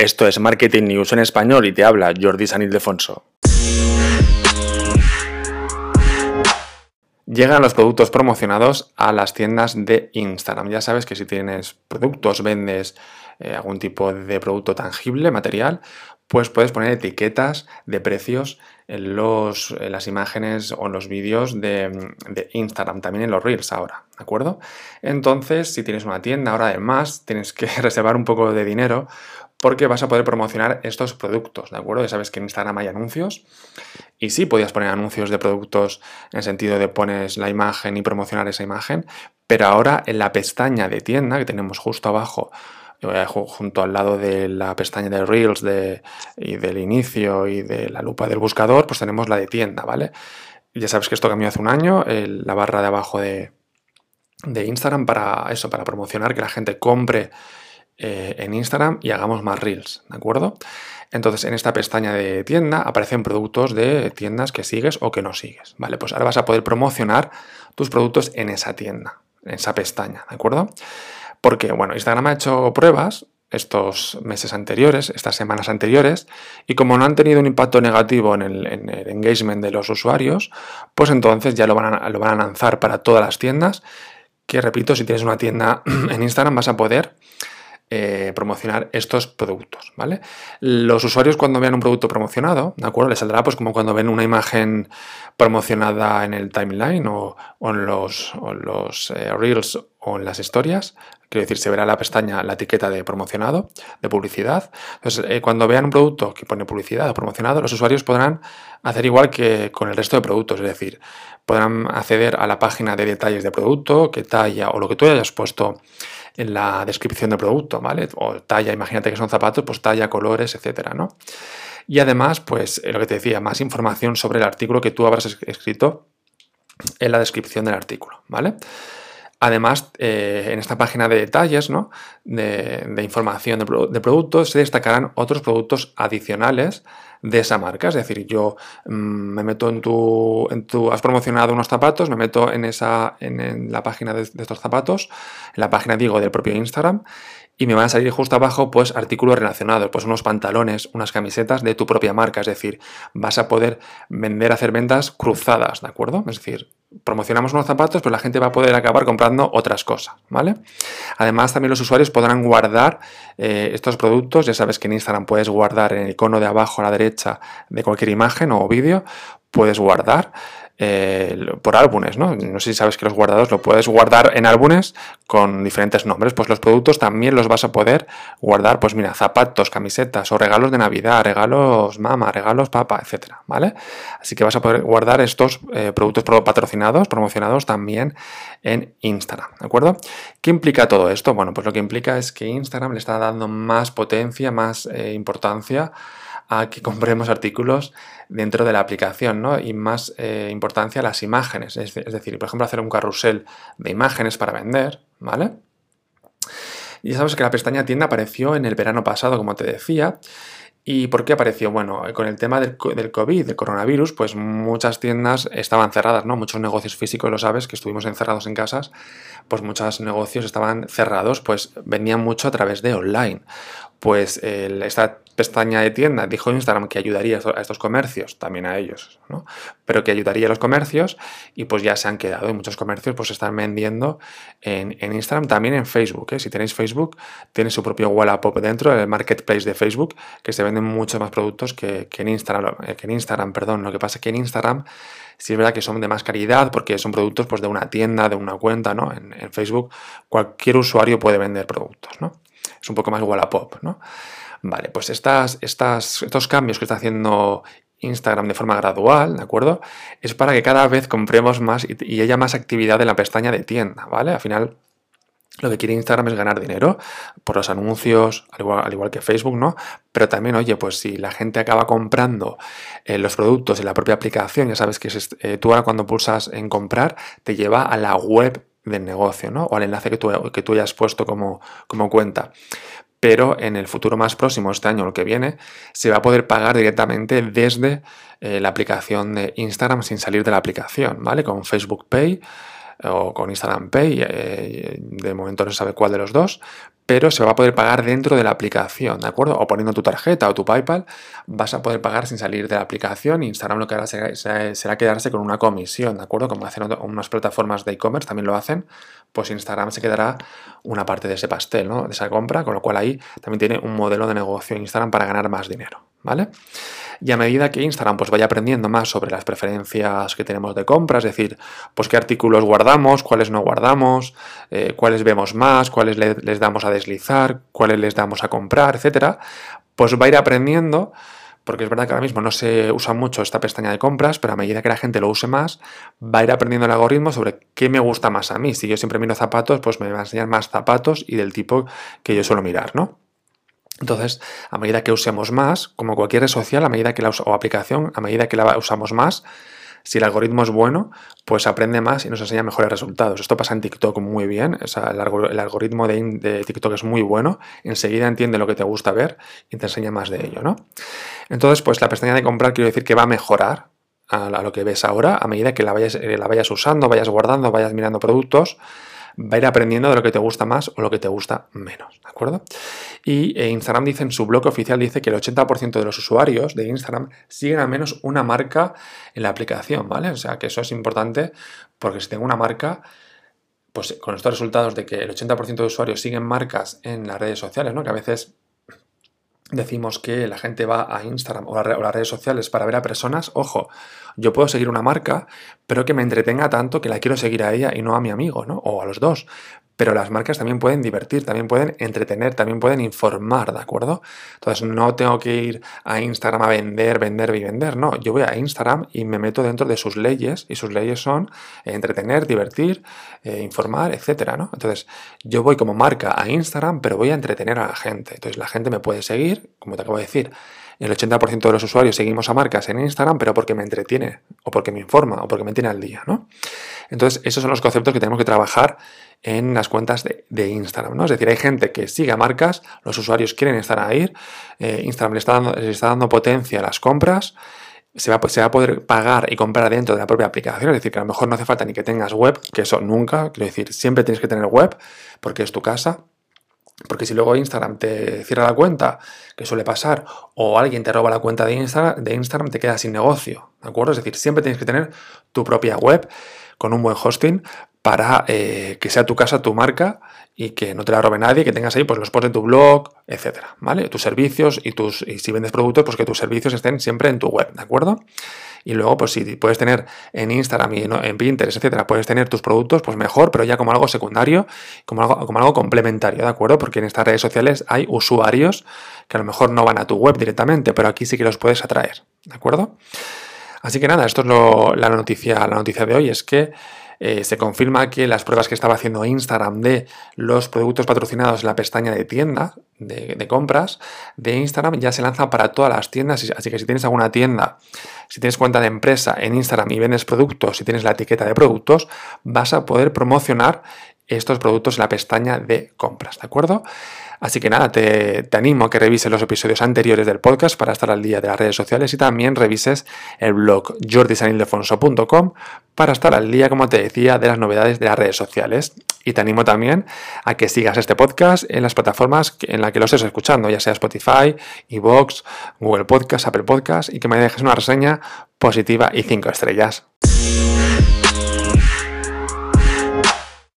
Esto es Marketing News en español y te habla Jordi San Ildefonso. Llegan los productos promocionados a las tiendas de Instagram. Ya sabes que si tienes productos, vendes eh, algún tipo de producto tangible, material, pues puedes poner etiquetas de precios en, los, las imágenes o en los vídeos de, de, Instagram, también en los Reels ahora, ¿de acuerdo? Entonces, si tienes una tienda, ahora además tienes que reservar un poco de dinero porque vas a poder promocionar estos productos, ¿de acuerdo? Ya sabes que en Instagram hay anuncios y sí podías poner anuncios de productos en el sentido de pones la imagen y promocionar esa imagen, pero ahora en la pestaña de tienda que tenemos justo abajo, junto al lado de la pestaña de Reels de, y del inicio y de la lupa del buscador, pues tenemos la de tienda, ¿vale? Ya sabes que esto cambió hace un año, la barra de abajo de, de Instagram para eso, para promocionar que la gente compre eh, en Instagram y hagamos más reels, ¿de acuerdo? Entonces en esta pestaña de tienda aparecen productos de tiendas que sigues o que no sigues, ¿vale? Pues ahora vas a poder promocionar tus productos en esa tienda, en esa pestaña, ¿de acuerdo? Porque, bueno, Instagram ha hecho pruebas estos meses anteriores, estas semanas anteriores, y como no han tenido un impacto negativo en el, engagement de los usuarios, pues entonces ya lo van, a, lo van a lanzar para todas las tiendas, que repito, si tienes una tienda en Instagram vas a poder eh, promocionar estos productos, ¿vale? Los usuarios cuando vean un producto promocionado, ¿de acuerdo? Les saldrá pues como cuando ven una imagen promocionada en el timeline o, en los, eh, reels o en las historias, quiero decir, se verá la pestaña, la etiqueta de promocionado, de publicidad. Entonces, eh, cuando vean un producto que pone publicidad o promocionado, los usuarios podrán hacer igual que con el resto de productos, es decir, podrán acceder a la página de detalles de producto, qué talla o lo que tú hayas puesto en la descripción del producto, ¿vale? O talla, imagínate que son zapatos, pues talla, colores, etcétera, ¿no? Y además, pues eh, lo que te decía, más información sobre el artículo que tú habrás escrito en la descripción del artículo, ¿vale? Además, eh, en esta página de detalles, ¿no? de, información de, productos, se destacarán otros productos adicionales de esa marca. Es decir, yo mm, me meto en tu, en tu, has promocionado unos zapatos, me meto en, esa, en, la página de, de, estos zapatos, en la página, digo, del propio Instagram, y me van a salir justo abajo pues artículos relacionados, pues unos pantalones, unas camisetas de tu propia marca, es decir, vas a poder vender, hacer ventas cruzadas, ¿de acuerdo? Es decir, promocionamos unos zapatos, pero la gente va a poder acabar comprando otras cosas, ¿vale? Además, también los usuarios podrán guardar eh, estos productos, ya sabes que en Instagram puedes guardar en el icono de abajo a la derecha de cualquier imagen o vídeo, puedes guardar eh, por álbumes, ¿no? No sé si sabes que los guardados lo puedes guardar en álbumes con diferentes nombres. Pues los productos también los vas a poder guardar, pues mira, zapatos, camisetas o regalos de Navidad, regalos mama, regalos papa, etcétera, ¿vale? Así que vas a poder guardar estos eh, productos patrocinados, promocionados también en Instagram, ¿de acuerdo? ¿Qué implica todo esto? Bueno, pues lo que implica es que Instagram le está dando más potencia, más eh, importancia a que compremos artículos dentro de la aplicación, ¿no? Y más eh, importancia las imágenes, es, decir, por ejemplo, hacer un carrusel de imágenes para vender, ¿vale? Y sabes que la pestaña tienda apareció en el verano pasado, como te decía, ¿Y por qué apareció? Bueno, con el tema del, del, COVID, del coronavirus, pues muchas tiendas estaban cerradas, ¿no? Muchos negocios físicos, lo sabes, que estuvimos encerrados en casas, pues muchos negocios estaban cerrados, pues vendían mucho a través de online. Pues esta pestaña de tienda dijo Instagram que ayudaría a estos comercios, también a ellos, ¿no? Pero que ayudaría a los comercios y pues ya se han quedado y muchos comercios pues están vendiendo en, Instagram, también en Facebook. ¿eh? Si tenéis Facebook, tiene su propio Wallapop dentro, el marketplace de Facebook, que se venden muchos más productos que, en Instagram, eh, que en Instagram, perdón. Lo que pasa es que en Instagram sí es verdad que son de más calidad porque son productos pues, de una tienda, de una cuenta, ¿no? En, en Facebook cualquier usuario puede vender productos, ¿no? es un poco más Wallapop, ¿no? Vale, pues estas, estos cambios que está haciendo Instagram de forma gradual, ¿de acuerdo? Es para que cada vez compremos más y, haya más actividad en la pestaña de tienda, ¿vale? Al final, lo que quiere Instagram es ganar dinero por los anuncios, al igual, al igual que Facebook, ¿no? Pero también, oye, pues si la gente acaba comprando eh, los productos en la propia aplicación, ya sabes que eh, tú ahora cuando pulsas en comprar, te lleva a la web del negocio, ¿no? O al enlace que tú, que tú hayas puesto como, como cuenta. Pero en el futuro más próximo, este año o el que viene, se va a poder pagar directamente desde eh, la aplicación de Instagram sin salir de la aplicación, ¿vale? Con Facebook Pay o con Instagram Pay, eh, de momento no se sabe cuál de los dos, pero se va a poder pagar dentro de la aplicación, ¿de acuerdo? O poniendo tu tarjeta o tu PayPal, vas a poder pagar sin salir de la aplicación. Instagram lo que hará será, quedarse con una comisión, ¿de acuerdo? Como hacen unas plataformas de e-commerce, también lo hacen, pues Instagram se quedará una parte de ese pastel, ¿no? De esa compra, con lo cual ahí también tiene un modelo de negocio Instagram para ganar más dinero, ¿vale? Y a medida que Instagram pues vaya aprendiendo más sobre las preferencias que tenemos de compra, es decir, pues qué artículos guardamos, cuáles no guardamos, eh, cuáles vemos más, cuáles les damos a deslizar, cuáles les damos a comprar, etcétera, pues va a ir aprendiendo porque es verdad que ahora mismo no se usa mucho esta pestaña de compras, pero a medida que la gente lo use más, va a ir aprendiendo el algoritmo sobre qué me gusta más a mí. Si yo siempre miro zapatos, pues me va a enseñar más zapatos y del tipo que yo suelo mirar, ¿no? Entonces, a medida que usemos más, como cualquier red social, a medida que la aplicación, a medida que la usamos más, si el algoritmo es bueno, pues aprende más y nos enseña mejores resultados. Esto pasa en TikTok muy bien. el, algoritmo de, TikTok es muy bueno. Enseguida entiende lo que te gusta ver y te enseña más de ello, ¿no? Entonces, pues la pestaña de comprar quiero decir que va a mejorar a, lo que ves ahora a medida que la vayas, eh, la vayas usando, vayas guardando, vayas mirando productos va a ir aprendiendo de lo que te gusta más o lo que te gusta menos, ¿de acuerdo? Y eh, Instagram dice en su blog oficial, dice que el 80% de los usuarios de Instagram siguen al menos una marca en la aplicación, ¿vale? O sea que eso es importante porque si tengo una marca, pues con estos resultados de que el 80% de usuarios siguen marcas en las redes sociales, ¿no? Que a veces decimos que la gente va a Instagram o, las redes sociales para ver a personas, ojo, yo puedo seguir una marca, pero que me entretenga tanto que la quiero seguir a ella y no a mi amigo, ¿no? O a los dos. Pero las marcas también pueden divertir, también pueden entretener, también pueden informar, ¿de acuerdo? Entonces no tengo que ir a Instagram a vender, vender y vender, no. Yo voy a Instagram y me meto dentro de sus leyes y sus leyes son entretener, divertir, eh, informar, etcétera, ¿no? Entonces yo voy como marca a Instagram, pero voy a entretener a la gente. Entonces la gente me puede seguir, como te acabo de decir, el 80% de los usuarios seguimos a marcas en Instagram, pero porque me entretiene, o porque me informa, o porque me tiene al día, ¿no? Entonces, esos son los conceptos que tenemos que trabajar en las cuentas de, Instagram, ¿no? Es decir, hay gente que sigue a marcas, los usuarios quieren estar ahí, eh, Instagram le está, dando, está dando potencia a las compras, se va, se va, a poder pagar y comprar dentro de la propia aplicación. Es decir, que a lo mejor no hace falta ni que tengas web, que eso nunca, quiero decir, siempre tienes que tener web porque es tu casa. Porque si luego Instagram te cierra la cuenta, que suele pasar, o alguien te roba la cuenta de Instagram, de Instagram te quedas sin negocio, ¿de acuerdo? Es decir, siempre tienes que tener tu propia web con un buen hosting para eh, que sea tu casa, tu marca y que no te la robe nadie, que tengas ahí pues los posts de tu blog, etcétera, ¿vale? Tus servicios y tus y si vendes productos, pues que tus servicios estén siempre en tu web, ¿de acuerdo? Y luego, pues si puedes tener en Instagram y en, Pinterest, etcétera, puedes tener tus productos, pues mejor, pero ya como algo secundario, como algo, como algo complementario, ¿de acuerdo? Porque en estas redes sociales hay usuarios que a lo mejor no van a tu web directamente, pero aquí sí que los puedes atraer, ¿de acuerdo? Así que nada, esto es la, noticia, la noticia de hoy, es que eh, se confirma que las pruebas que estaba haciendo Instagram de los productos patrocinados en la pestaña de tienda, de, compras, de Instagram ya se lanzan para todas las tiendas. Así que si tienes alguna tienda, si tienes cuenta de empresa en Instagram y vendes productos, si tienes la etiqueta de productos, vas a poder promocionar estos productos en la pestaña de compras, ¿de acuerdo? Así que nada, te, animo a que revises los episodios anteriores del podcast para estar al día de las redes sociales y también revises el blog jordisanildefonso.com para estar al día, como te decía, de las novedades de las redes sociales. Y te animo también a que sigas este podcast en las plataformas en las que lo estés escuchando, ya sea Spotify, Evox, Google Podcast, Apple Podcast, y que me dejes una reseña positiva y cinco estrellas.